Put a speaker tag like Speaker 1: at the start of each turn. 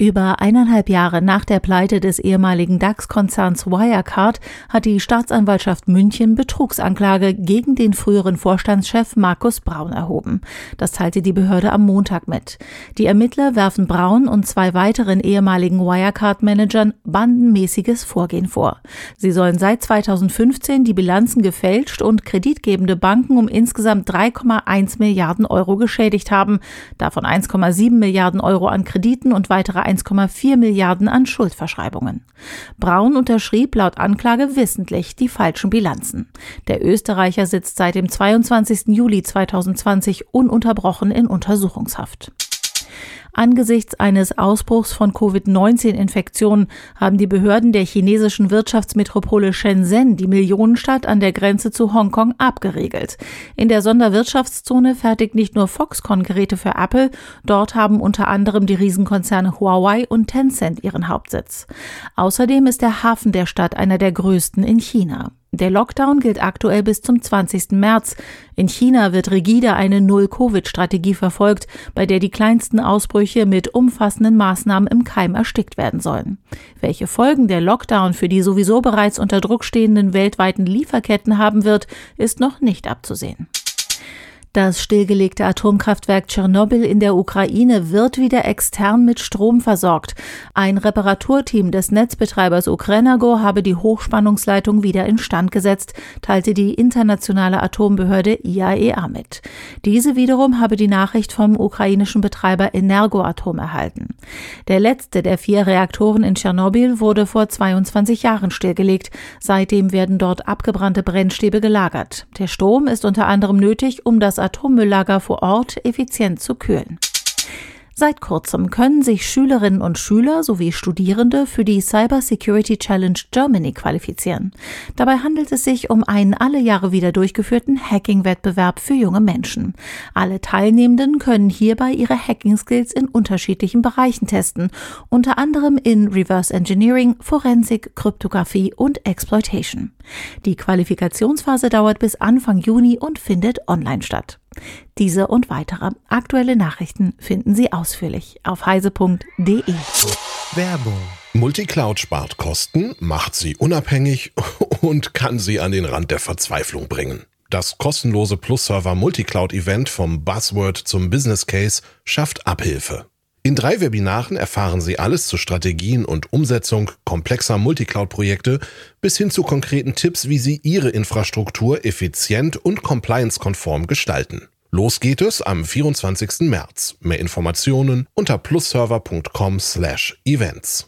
Speaker 1: Über eineinhalb Jahre nach der Pleite des ehemaligen DAX-Konzerns Wirecard hat die Staatsanwaltschaft München Betrugsanklage gegen den früheren Vorstandschef Markus Braun erhoben. Das teilte die Behörde am Montag mit. Die Ermittler werfen Braun und zwei weiteren ehemaligen Wirecard-Managern bandenmäßiges Vorgehen vor. Sie sollen seit 2015 die Bilanzen gefälscht und kreditgebende Banken um insgesamt 3,1 Milliarden Euro geschädigt haben, davon 1,7 Milliarden Euro an Krediten und weitere 1,4 Milliarden an Schuldverschreibungen. Braun unterschrieb laut Anklage wissentlich die falschen Bilanzen. Der Österreicher sitzt seit dem 22. Juli 2020 ununterbrochen in Untersuchungshaft. Angesichts eines Ausbruchs von Covid-19-Infektionen haben die Behörden der chinesischen Wirtschaftsmetropole Shenzhen die Millionenstadt an der Grenze zu Hongkong abgeriegelt. In der Sonderwirtschaftszone fertigt nicht nur Foxconn Geräte für Apple, dort haben unter anderem die Riesenkonzerne Huawei und Tencent ihren Hauptsitz. Außerdem ist der Hafen der Stadt einer der größten in China. Der Lockdown gilt aktuell bis zum 20. März. In China wird rigide eine Null-Covid-Strategie verfolgt, bei der die kleinsten Ausbrüche mit umfassenden Maßnahmen im Keim erstickt werden sollen. Welche Folgen der Lockdown für die sowieso bereits unter Druck stehenden weltweiten Lieferketten haben wird, ist noch nicht abzusehen. Das stillgelegte Atomkraftwerk Tschernobyl in der Ukraine wird wieder extern mit Strom versorgt. Ein Reparaturteam des Netzbetreibers Ukrenergo habe die Hochspannungsleitung wieder instand gesetzt, teilte die internationale Atombehörde IAEA e mit. Diese wiederum habe die Nachricht vom ukrainischen Betreiber Energoatom erhalten. Der letzte der vier Reaktoren in Tschernobyl wurde vor 22 Jahren stillgelegt. Seitdem werden dort abgebrannte Brennstäbe gelagert. Der Strom ist unter anderem nötig, um das Atommülllager vor Ort effizient zu kühlen. Seit kurzem können sich Schülerinnen und Schüler sowie Studierende für die Cyber Security Challenge Germany qualifizieren. Dabei handelt es sich um einen alle Jahre wieder durchgeführten Hacking-Wettbewerb für junge Menschen. Alle Teilnehmenden können hierbei ihre Hacking-Skills in unterschiedlichen Bereichen testen, unter anderem in Reverse Engineering, Forensik, Kryptographie und Exploitation. Die Qualifikationsphase dauert bis Anfang Juni und findet online statt. Diese und weitere aktuelle Nachrichten finden Sie ausführlich auf heise.de.
Speaker 2: Werbung. Multicloud spart Kosten, macht Sie unabhängig und kann Sie an den Rand der Verzweiflung bringen. Das kostenlose Plus-Server Multicloud Event vom Buzzword zum Business Case schafft Abhilfe. In drei Webinaren erfahren Sie alles zu Strategien und Umsetzung komplexer Multicloud-Projekte bis hin zu konkreten Tipps, wie Sie Ihre Infrastruktur effizient und compliance-konform gestalten. Los geht es am 24. März. Mehr Informationen unter plusserver.com/events.